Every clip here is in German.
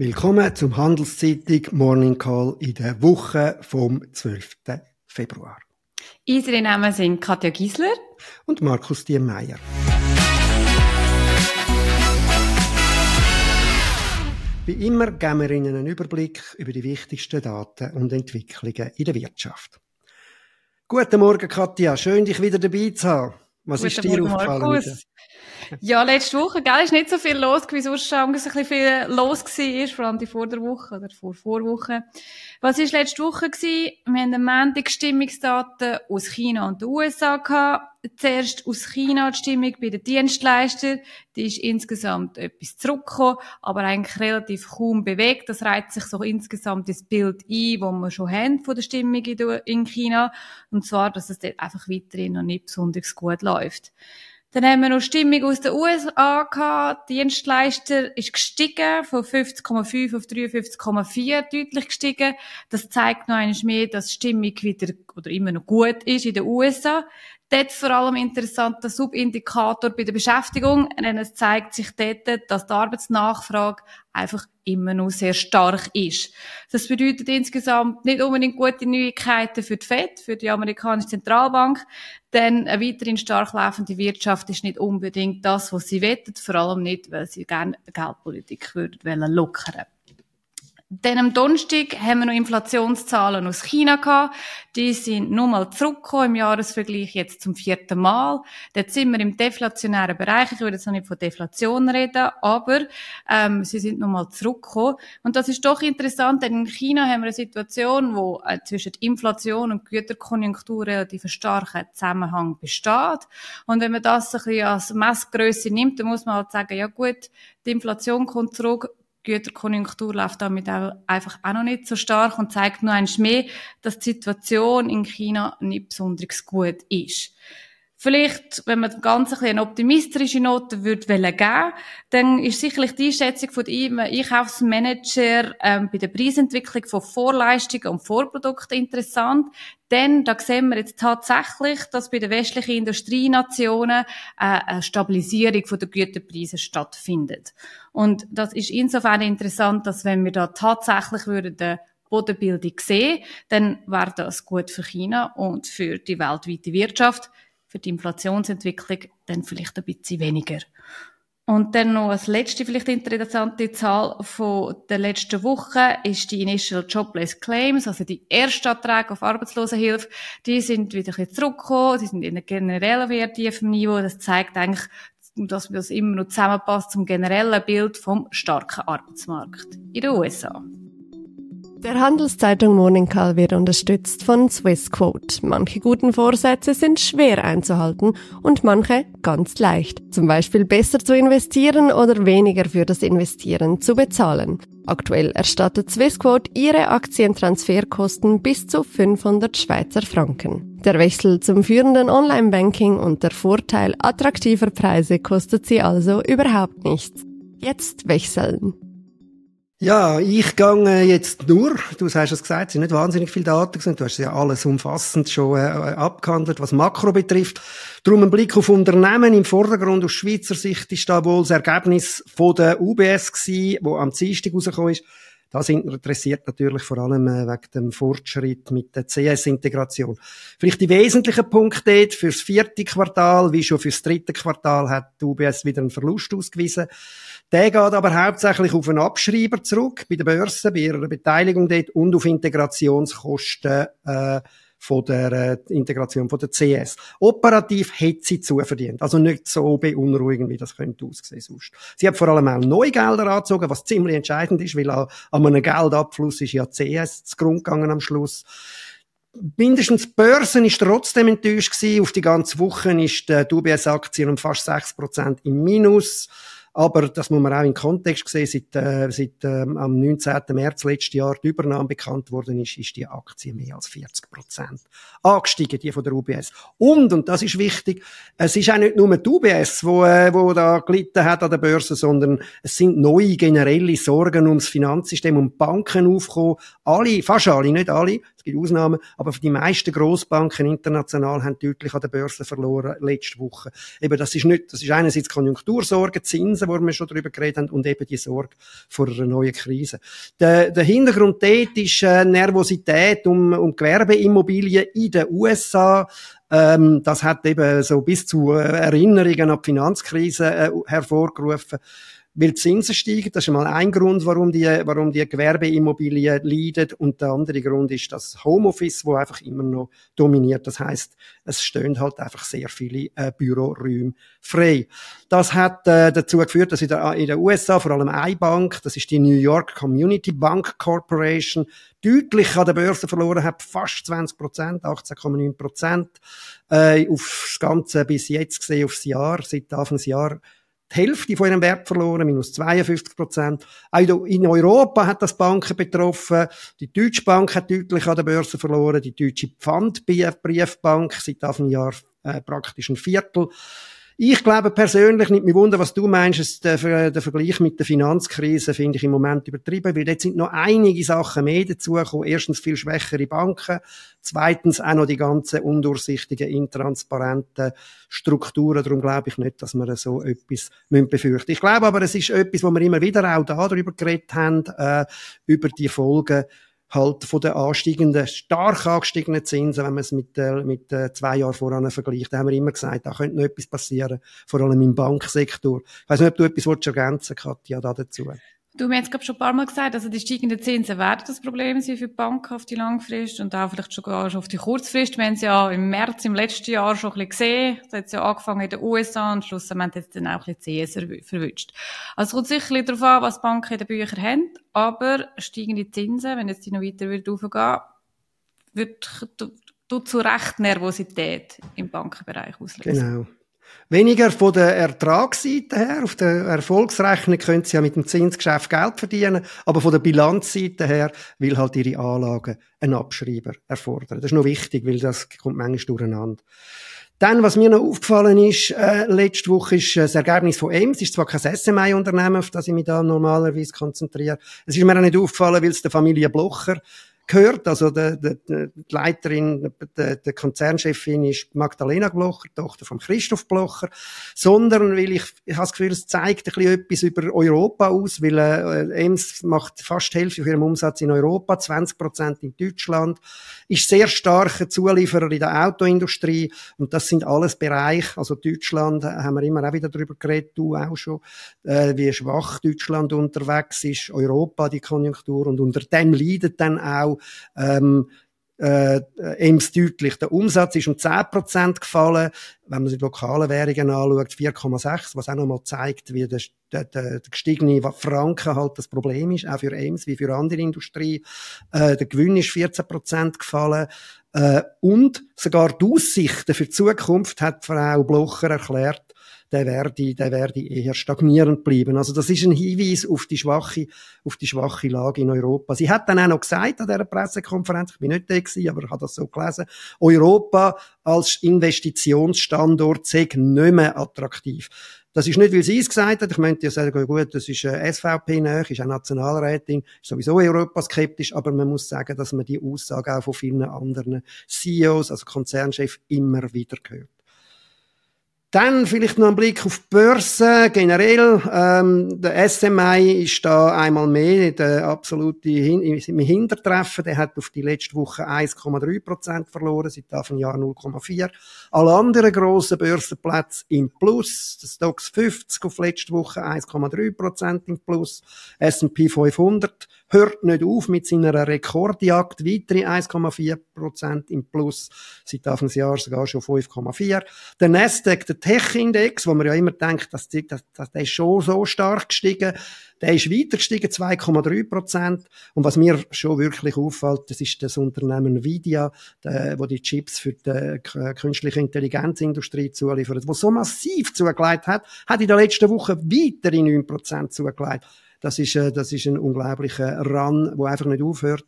Willkommen zum Handelszeitung Morning Call in der Woche vom 12. Februar. Unsere Namen sind Katja Giesler und Markus Diemeyer. Wie immer geben wir Ihnen einen Überblick über die wichtigsten Daten und Entwicklungen in der Wirtschaft. Guten Morgen, Katja. Schön, dich wieder dabei zu haben. Was Guten ist dir Morgen, aufgefallen? Markus. Ja, letzte Woche, gell, ist nicht so viel los, wie sonst schon ein bisschen viel los war, vor allem die Vorderwoche oder vor Vorwoche. Was ist letzte Woche gewesen? Wir haben eine Montag Stimmungsdaten aus China und den USA gehabt. Zuerst aus China die Stimmung bei den Dienstleistern. Die ist insgesamt etwas zurückgekommen, aber eigentlich relativ kaum bewegt. Das reiht sich so insgesamt das Bild ein, das wir schon haben von der Stimmung in China. Und zwar, dass es dort einfach weiterhin noch nicht besonders gut läuft. Dann haben wir noch Stimmung aus den USA gehabt. Die Dienstleister ist gestiegen von 50,5 auf 53,4 deutlich gestiegen. Das zeigt noch einmal mehr, dass Stimmung wieder oder immer noch gut ist in den USA. Dort vor allem interessant der Subindikator bei der Beschäftigung, denn es zeigt sich dort, dass die Arbeitsnachfrage einfach immer noch sehr stark ist. Das bedeutet insgesamt nicht unbedingt gute Neuigkeiten für die FED, für die amerikanische Zentralbank, denn eine weiterhin stark laufende Wirtschaft ist nicht unbedingt das, was sie wettet, vor allem nicht, weil sie gerne Geldpolitik würden lockern dann am Donnerstag haben wir noch Inflationszahlen aus China gehabt. Die sind nur mal zurückgekommen im Jahresvergleich jetzt zum vierten Mal. Dort sind wir im deflationären Bereich. Ich würde jetzt noch nicht von Deflation reden, aber ähm, sie sind noch mal zurückgekommen. Und das ist doch interessant, denn in China haben wir eine Situation, wo äh, zwischen Inflation und Güterkonjunktur relativ starker Zusammenhang besteht. Und wenn man das ein bisschen als Messgröße nimmt, dann muss man halt sagen, ja gut, die Inflation kommt zurück, Güterkonjunktur läuft damit auch einfach auch noch nicht so stark und zeigt nur eins mehr, dass die Situation in China nicht besonders gut ist. Vielleicht, wenn man ganz ein eine optimistische Note würde geben, dann ist sicherlich die Einschätzung von ihm, Einkaufsmanager ähm, bei der Preisentwicklung von Vorleistungen und Vorprodukten interessant. Denn da sehen wir jetzt tatsächlich, dass bei den westlichen Industrienationen äh, eine Stabilisierung der Güterpreise stattfindet. Und das ist insofern interessant, dass wenn wir da tatsächlich würden Bodenbildung sehen, dann wäre das gut für China und für die weltweite Wirtschaft für die Inflationsentwicklung dann vielleicht ein bisschen weniger. Und dann noch als letzte vielleicht interessante Zahl von der letzten Woche ist die Initial Jobless Claims, also die Erstanträge auf Arbeitslosenhilfe. Die sind wieder ein bisschen zurückgekommen, die sind in einem generellen Wert tiefen Niveau. Das zeigt eigentlich, dass das immer noch zusammenpasst zum generellen Bild vom starken Arbeitsmarkt in den USA. Der Handelszeitung Morning Call wird unterstützt von Swissquote. Manche guten Vorsätze sind schwer einzuhalten und manche ganz leicht. Zum Beispiel besser zu investieren oder weniger für das Investieren zu bezahlen. Aktuell erstattet Swissquote ihre Aktientransferkosten bis zu 500 Schweizer Franken. Der Wechsel zum führenden Online-Banking und der Vorteil attraktiver Preise kostet sie also überhaupt nichts. Jetzt wechseln. Ja, ich gehe jetzt nur, du hast es gesagt, es sind nicht wahnsinnig viele Daten gewesen, du hast ja alles umfassend schon äh, abgehandelt, was Makro betrifft. Darum ein Blick auf Unternehmen im Vordergrund aus Schweizer Sicht ist da wohl das Ergebnis von der UBS gewesen, wo am Dienstag rausgekommen ist. Da sind wir interessiert natürlich vor allem äh, wegen dem Fortschritt mit der CS-Integration. Vielleicht die wesentlichen Punkte dort fürs vierte Quartal, wie schon fürs dritte Quartal, hat die UBS wieder einen Verlust ausgewiesen. Der geht aber hauptsächlich auf einen Abschreiber zurück bei der Börse, bei ihrer Beteiligung dort und auf Integrationskosten äh, von der äh, Integration von der CS. Operativ hat sie zuverdient. Also nicht so beunruhigend, wie das könnte aussehen sonst. Sie hat vor allem auch neue Gelder angezogen, was ziemlich entscheidend ist, weil an, einem Geldabfluss ist ja CS zu Grund gegangen am Schluss mindestens die Börsen ist trotzdem enttäuscht gewesen. Auf die ganze Woche ist die UBS-Aktie um fast 6% im Minus. Aber das muss man auch in Kontext sehen. Seit, äh, seit äh, am 19. März letzten Jahr die Übernahme bekannt worden ist, ist die Aktie mehr als 40 Prozent angestiegen, die von der UBS. Und, und das ist wichtig, es ist auch nicht nur die UBS, wo, äh, wo da gelitten hat an der Börse, sondern es sind neue generelle Sorgen ums Finanzsystem, um Banken aufgekommen. Alle, fast alle, nicht alle, es gibt Ausnahmen, aber die meisten Großbanken international haben deutlich an der Börse verloren letzte Woche. Eben, das ist nicht, das ist einerseits Konjunktursorgen, Zinsen, Zinsen, wo wir schon darüber geredet haben, und eben die Sorge vor einer neuen Krise. Der, der Hintergrund dort ist äh, Nervosität um, um Gewerbeimmobilien in den USA. Ähm, das hat eben so bis zu äh, Erinnerungen an die Finanzkrise äh, hervorgerufen weil die Zinsen steigen. Das ist mal ein Grund, warum die, warum die Gewerbeimmobilien leiden. Und der andere Grund ist das Homeoffice, wo einfach immer noch dominiert. Das heißt, es stehen halt einfach sehr viele äh, Büroräume frei. Das hat äh, dazu geführt, dass in, der, in den USA vor allem eine Bank, das ist die New York Community Bank Corporation, deutlich an der Börse verloren hat, fast 20 Prozent, 18,9 Prozent, äh, aufs Ganze bis jetzt gesehen, aufs Jahr, seit Anfang des Jahres die Hälfte von ihrem Wert verloren, minus 52 Prozent. Auch in Europa hat das Banken betroffen. Die Deutsche Bank hat deutlich an der Börse verloren. Die Deutsche Pfandbriefbank seit Anfang Jahr äh, praktisch ein Viertel. Ich glaube persönlich, nicht mehr wunder, was du meinst, der, der Vergleich mit der Finanzkrise finde ich im Moment übertrieben, weil dort sind noch einige Sachen mehr dazugekommen. Erstens viel schwächere Banken, zweitens auch noch die ganzen undurchsichtigen, intransparenten Strukturen. Darum glaube ich nicht, dass wir so etwas befürchten müssen. Ich glaube aber, es ist etwas, wo wir immer wieder auch da darüber geredet haben, äh, über die Folgen halt von den ansteigenden, stark angestiegenen Zinsen, wenn man es mit, äh, mit äh, zwei Jahren voran vergleicht, da haben wir immer gesagt, da könnte noch etwas passieren, vor allem im Banksektor. Ich weiß nicht, ob du etwas ergänzen Katja, da dazu. Du hast jetzt, glaube schon ein paar Mal gesagt, also die steigenden Zinsen werden das Problem sein für die Banken auf die Langfrist und auch vielleicht sogar schon auf die Kurzfrist. Wir haben es ja im März im letzten Jahr schon ein bisschen gesehen. Da hat es ja angefangen in den USA und schlussendlich hat es dann auch ein bisschen CS verwünscht. Also es kommt sicherlich darauf an, was die Banken in den Büchern haben, aber steigende Zinsen, wenn jetzt die noch weiter wird aufgehen, wird, tut zu Recht Nervosität im Bankenbereich auslösen. Genau. Weniger von der Ertragsseite her. Auf der Erfolgsrechnung können sie ja mit dem Zinsgeschäft Geld verdienen. Aber von der Bilanzseite her will halt ihre Anlagen einen Abschreiber erfordern. Das ist noch wichtig, weil das kommt manchmal durcheinander. Dann, was mir noch aufgefallen ist, äh, letzte Woche ist äh, das Ergebnis von EMS. ist zwar kein SMI-Unternehmen, auf das ich mich da normalerweise konzentriere. Es ist mir auch nicht aufgefallen, weil es der Familie Blocher gehört. Also der, der, die Leiterin, der, der Konzernchefin ist Magdalena Blocher, Tochter von Christoph Blocher, sondern weil ich, ich habe das Gefühl, es zeigt ein bisschen etwas über Europa aus, weil äh, EMS macht fast die Hälfte von ihrem Umsatz in Europa, 20 Prozent in Deutschland, ist sehr starker Zulieferer in der Autoindustrie. Und das sind alles Bereiche, also Deutschland äh, haben wir immer auch wieder darüber geredet, du auch schon, äh, wie schwach Deutschland unterwegs ist, Europa die Konjunktur. Und unter dem leidet dann auch ähm, äh, ems deutlich. Der Umsatz ist um 10% gefallen. Wenn man sich die lokalen Währungen anschaut, 4,6, was auch nochmal zeigt, wie der, der, der gestiegene Franken halt das Problem ist, auch für Ems wie für andere Industrie. Äh, der Gewinn ist 14% gefallen. Äh, und sogar die Aussichten für die Zukunft hat Frau Blocher erklärt, der werde, der werde eher stagnierend bleiben. Also das ist ein Hinweis auf die schwache, auf die schwache Lage in Europa. Sie hat dann auch noch gesagt an dieser Pressekonferenz, ich bin nicht da gewesen, aber ich habe das so gelesen, Europa als Investitionsstandort sei nicht mehr attraktiv. Das ist nicht, weil sie es gesagt hat. Ich möchte ja sagen, gut, das ist äh, SVP nach, ist auch Nationalrätin, ist sowieso europaskeptisch, aber man muss sagen, dass man die Aussage auch von vielen anderen CEOs, also Konzernchefs, immer wieder hört. Dann vielleicht noch ein Blick auf die Börse generell. Ähm, der SMI ist da einmal mehr der absolute Hin im Hintertreffen. Der hat auf die letzte Woche 1,3 Prozent verloren, seit Anfang Jahr 0,4. Alle anderen grossen Börsenplätze im Plus. Der Stocks 50 auf letzte Woche 1,3 Prozent im Plus. S&P 500 hört nicht auf mit seiner Rekordjagd. Weitere 1,4 Prozent im Plus. Seit Anfang des Jahres sogar schon 5,4. Der Nasdaq, der Tech-Index, wo man ja immer denkt, dass, dass, dass der ist schon so stark gestiegen, der ist weiter gestiegen, 2,3 Prozent. Und was mir schon wirklich auffällt, das ist das Unternehmen Nvidia, der, wo die Chips für die künstliche Intelligenzindustrie zuliefert, wo so massiv zugelegt hat, hat in der letzten Woche weitere 9 Prozent zugelegt. Das ist, äh, das ist ein unglaublicher Run, wo einfach nicht aufhört,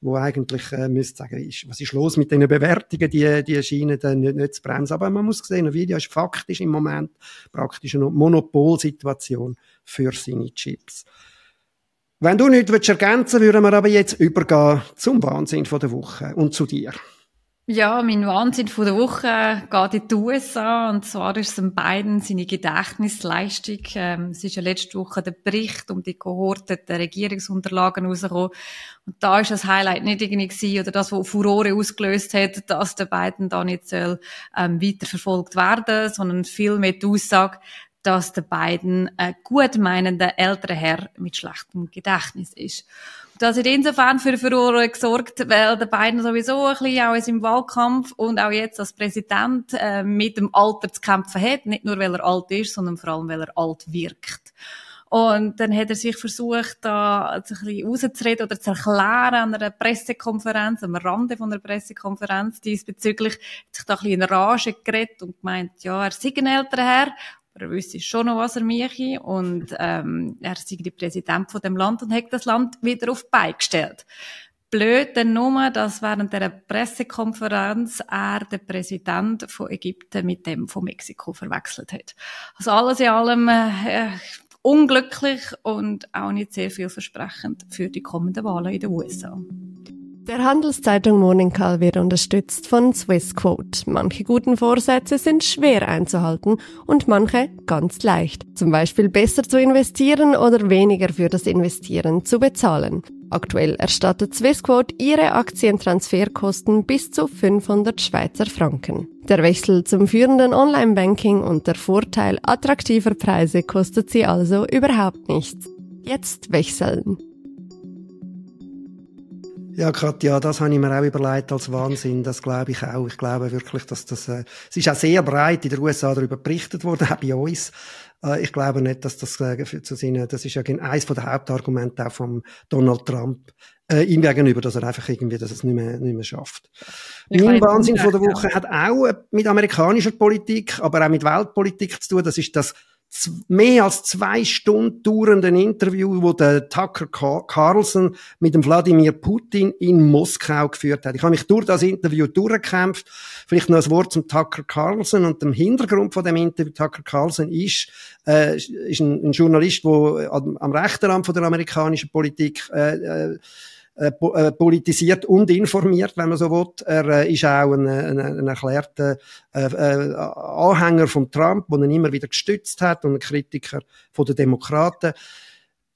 wo eigentlich, äh, müsste sagen, ist, was ist los mit den Bewertungen, die, die scheinen dann nicht, nicht zu bremsen. Aber man muss sehen, Nvidia ist faktisch im Moment praktisch eine Monopolsituation für seine Chips. Wenn du nichts ergänzen würden wir aber jetzt übergehen zum Wahnsinn der Woche und zu dir. Ja, mein Wahnsinn von der Woche geht in die USA. Und zwar ist es in beiden seine Gedächtnisleistung. Ähm, es ist ja letzte Woche der Bericht um die gehorteten Regierungsunterlagen rausgekommen. Und da ist das Highlight nicht irgendwie gewesen, oder das, was Furore ausgelöst hat, dass der beiden da nicht soll, ähm, weiterverfolgt werden, sondern viel mehr die Aussage, dass der beiden ein gut meinender älterer Herr mit schlechtem Gedächtnis ist. Das hat insofern für Furore gesorgt, weil der beiden sowieso ein bisschen auch seinem Wahlkampf und auch jetzt als Präsident äh, mit dem Alter zu kämpfen hat. Nicht nur, weil er alt ist, sondern vor allem, weil er alt wirkt. Und dann hat er sich versucht, da ein bisschen rauszureden oder zu erklären an einer Pressekonferenz, am Rande von einer Pressekonferenz diesbezüglich, hat sich da ein bisschen in Rage geredet und gemeint, ja, er sei ein älterer Herr er wüsste schon noch, was er mache. Und ähm, er sei der Präsident von dem Land und hat das Land wieder auf die Beine gestellt. Blöd dann nur, dass während der Pressekonferenz er den Präsident von Ägypten mit dem von Mexiko verwechselt hat. Also alles in allem äh, unglücklich und auch nicht sehr vielversprechend für die kommenden Wahlen in den USA. Der Handelszeitung Morning Call wird unterstützt von Swissquote. Manche guten Vorsätze sind schwer einzuhalten und manche ganz leicht. Zum Beispiel besser zu investieren oder weniger für das Investieren zu bezahlen. Aktuell erstattet Swissquote ihre Aktientransferkosten bis zu 500 Schweizer Franken. Der Wechsel zum führenden Online-Banking und der Vorteil attraktiver Preise kostet sie also überhaupt nichts. Jetzt wechseln. Ja, Katja, das habe ich mir auch überlegt als Wahnsinn. Das glaube ich auch. Ich glaube wirklich, dass das, äh, es ist auch sehr breit in den USA darüber berichtet worden, auch bei uns. Äh, ich glaube nicht, dass das äh, zu seinen, das ist ja eines der Hauptargumente auch von Donald Trump, äh, ihm gegenüber, dass er einfach irgendwie, dass es nicht mehr, nicht mehr schafft. Ich mein Wahnsinn von der Woche ja. hat auch äh, mit amerikanischer Politik, aber auch mit Weltpolitik zu tun. Das ist das mehr als zwei Stunden dauernden Interview, wo der Tucker Carlson mit dem Wladimir Putin in Moskau geführt hat. Ich habe mich durch das Interview durchgekämpft. Vielleicht noch ein Wort zum Tucker Carlson und dem Hintergrund von dem Interview. Tucker Carlson ist, äh, ist ein, ein Journalist, der am, am rechten Rand von der amerikanischen Politik äh, äh, politisiert und informiert, wenn man so will. Er äh, ist auch ein, ein, ein erklärter äh, äh, Anhänger von Trump, den er immer wieder gestützt hat und ein Kritiker von den Demokraten.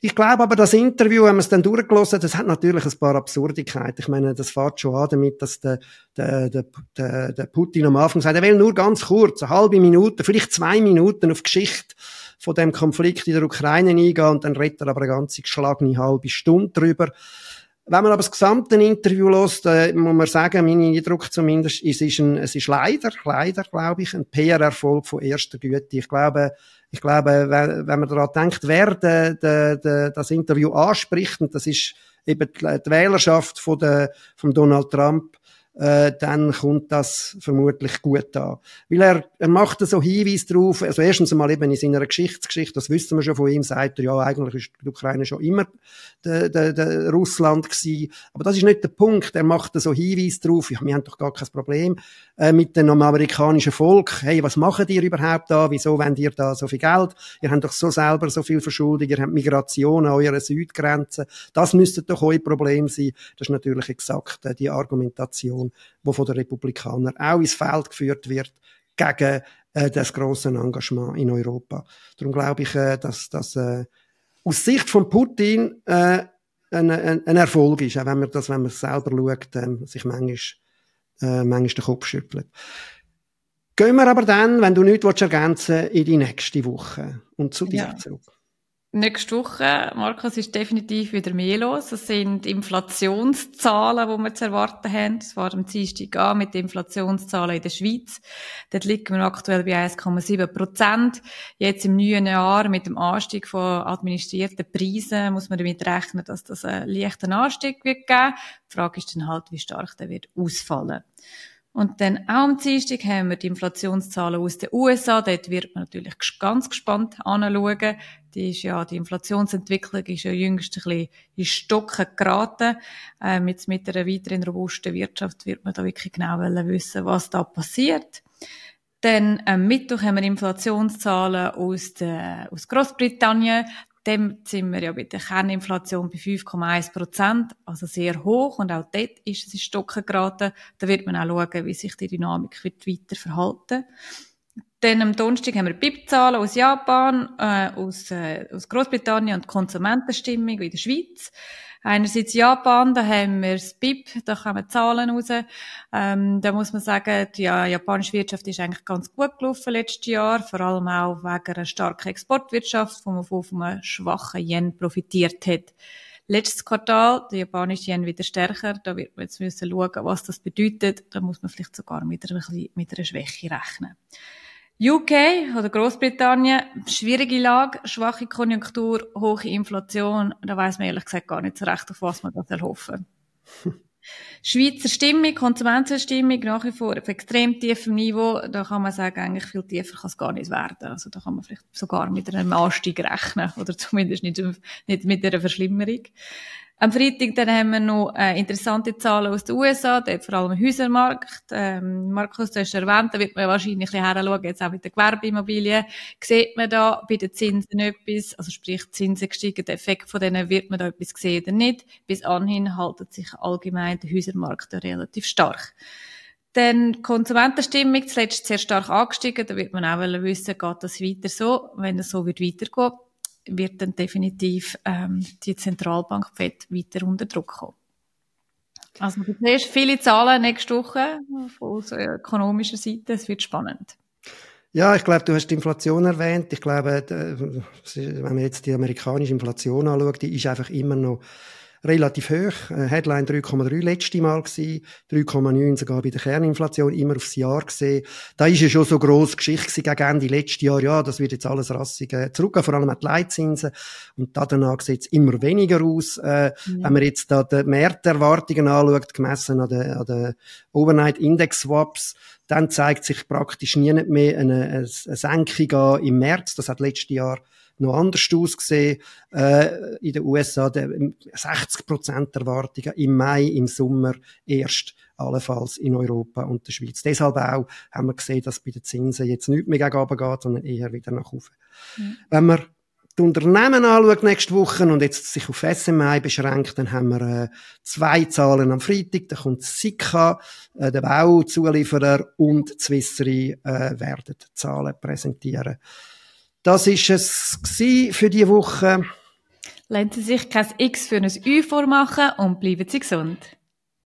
Ich glaube aber, das Interview, wenn man es dann durchgelassen hat, das hat natürlich ein paar Absurdigkeiten. Ich meine, das fährt schon an damit, dass der, der, der, der, der Putin am Anfang sagt, er will nur ganz kurz, eine halbe Minute, vielleicht zwei Minuten auf Geschichte von dem Konflikt in der Ukraine eingehen und dann redet er aber eine ganze geschlagene halbe Stunde drüber. Wenn man aber das gesamte Interview lässt, äh, muss man sagen, mein Eindruck zumindest, es ist, ein, es ist leider, leider, glaube ich, ein PR-Erfolg von erster Güte. Ich glaube, ich glaube, wenn, man daran denkt, wer de, de, de, das Interview anspricht, und das ist eben die, die Wählerschaft von, der, von Donald Trump, äh, dann kommt das vermutlich gut an. Weil er, er macht so Hinweise drauf, also erstens einmal eben in seiner Geschichtsgeschichte, das wissen wir schon von ihm, sagt er, ja, eigentlich ist die Ukraine schon immer der, der, der Russland gewesen. Aber das ist nicht der Punkt. Er macht so Hinweise drauf, ja, wir haben doch gar kein Problem äh, mit dem amerikanischen Volk. Hey, was machen ihr überhaupt da? Wieso wollt ihr da so viel Geld? Ihr habt doch so selber so viel Verschuldung, ihr habt Migration an eurer Südgrenze. Das müsste doch euer Problem sein. Das ist natürlich exakt äh, die Argumentation Diskussion, die von den Republikanern auch ins Feld geführt wird gegen äh, das große Engagement in Europa. Darum glaube ich, äh, dass das äh, aus Sicht von Putin äh, ein, ein, ein Erfolg ist, auch wenn man das, wenn man es selber schaut, äh, sich manchmal, äh, manchmal den Kopf schüttelt. Gehen wir aber dann, wenn du nichts ergänzen willst, in die nächste Woche und zu dir ja. zurück. Nächste Woche, Markus, ist definitiv wieder mehr los. Es sind Inflationszahlen, die wir zu erwarten haben. Es war am Dienstag an mit den Inflationszahlen in der Schweiz. Dort liegen wir aktuell bei 1,7 Prozent. Jetzt im neuen Jahr mit dem Anstieg von administrierten Preisen muss man damit rechnen, dass das einen leichten Anstieg wird geben. Die Frage ist dann halt, wie stark der wird ausfallen. Und dann auch am Dienstag haben wir die Inflationszahlen aus den USA. Dort wird man natürlich ganz gespannt anschauen. Die ist ja, die Inflationsentwicklung ist ja jüngst ein bisschen in Stocken geraten. Ähm, jetzt mit einer weiteren robusten Wirtschaft wird man da wirklich genau wissen, was da passiert. Dann am Mittwoch haben wir Inflationszahlen aus, der, aus Großbritannien. Dem sind wir ja bei der Kerninflation bei 5,1 Prozent, also sehr hoch und auch dort ist es in Stocken geraten. Da wird man auch schauen, wie sich die Dynamik wird weiter verhalten. Dann am Donnerstag haben wir BIP-Zahlen aus Japan, äh, aus, äh, aus Großbritannien und Konsumentenstimmung in der Schweiz. Einerseits Japan, da haben wir das BIP, da kommen Zahlen raus. Ähm, da muss man sagen, die ja, japanische Wirtschaft ist eigentlich ganz gut gelaufen letztes Jahr, vor allem auch wegen einer starken Exportwirtschaft, wo man von einem schwachen Yen profitiert hat. Letztes Quartal, der japanische Yen wieder stärker, da wird man jetzt müssen schauen, was das bedeutet. Da muss man vielleicht sogar mit einer, mit einer Schwäche rechnen. UK oder Großbritannien, schwierige Lage, schwache Konjunktur, hohe Inflation. Da weiß man ehrlich gesagt gar nicht so recht, auf was man da hoffen Schweizer Stimmung, Konsumentenstimmung nach wie vor auf extrem tiefem Niveau. Da kann man sagen, eigentlich viel tiefer kann es gar nicht werden. Also da kann man vielleicht sogar mit einem Anstieg rechnen oder zumindest nicht, nicht mit einer Verschlimmerung. Am Freitag dann haben wir noch äh, interessante Zahlen aus den USA, dort vor allem Häusermarkt. Ähm, Markus, du hast erwähnt, da wird man wahrscheinlich ein bisschen herschauen, jetzt auch mit den Gewerbeimmobilien. Sieht man da bei den Zinsen etwas, also sprich Zinsen gestiegen, der Effekt von denen, wird man da etwas sehen oder nicht? Bis anhin haltet sich allgemein der Häusermarkt relativ stark. Dann Konsumentenstimmung, zuletzt sehr stark angestiegen, da wird man auch wissen, geht das weiter so? Wenn es so wird weitergehen, wird dann definitiv ähm, die Zentralbank FED weiter unter Druck kommen. Also du siehst viele Zahlen nächste Woche von ökonomischer Seite. Es wird spannend. Ja, ich glaube, du hast die Inflation erwähnt. Ich glaube, wenn man jetzt die amerikanische Inflation anschaut, die ist einfach immer noch relativ hoch. Äh, Headline 3,3 letzte Mal gewesen, 3,9 sogar bei der Kerninflation, immer aufs Jahr gesehen. Da ist ja schon so grosse Geschichte gegen Ende letzten Jahr, ja, das wird jetzt alles rassig äh, zurückgehen, vor allem auch die Leitzinsen. Und da danach sieht es immer weniger aus. Äh, ja. Wenn man jetzt da die Märterwartungen anschaut, gemessen an den, an den Overnight Index Swaps, dann zeigt sich praktisch nie mehr eine, eine Senkung im März. Das hat letztes Jahr noch anders ausgesehen. Äh, in den USA der, 60 Prozent Erwartungen im Mai, im Sommer erst allenfalls in Europa und der Schweiz. Deshalb auch haben wir gesehen, dass bei den Zinsen jetzt nicht mehr gegen geht, sondern eher wieder nach oben. Mhm. Wenn man die Unternehmen anschaut nächste Woche und jetzt sich auf SMI beschränkt, dann haben wir äh, zwei Zahlen am Freitag. Da kommt Sika, äh, der Bauzulieferer und Swissry äh, werden Zahlen präsentieren. Das ist es für diese Woche. Lassen Sie sich kein X für ein Ü vormachen und bleiben Sie gesund.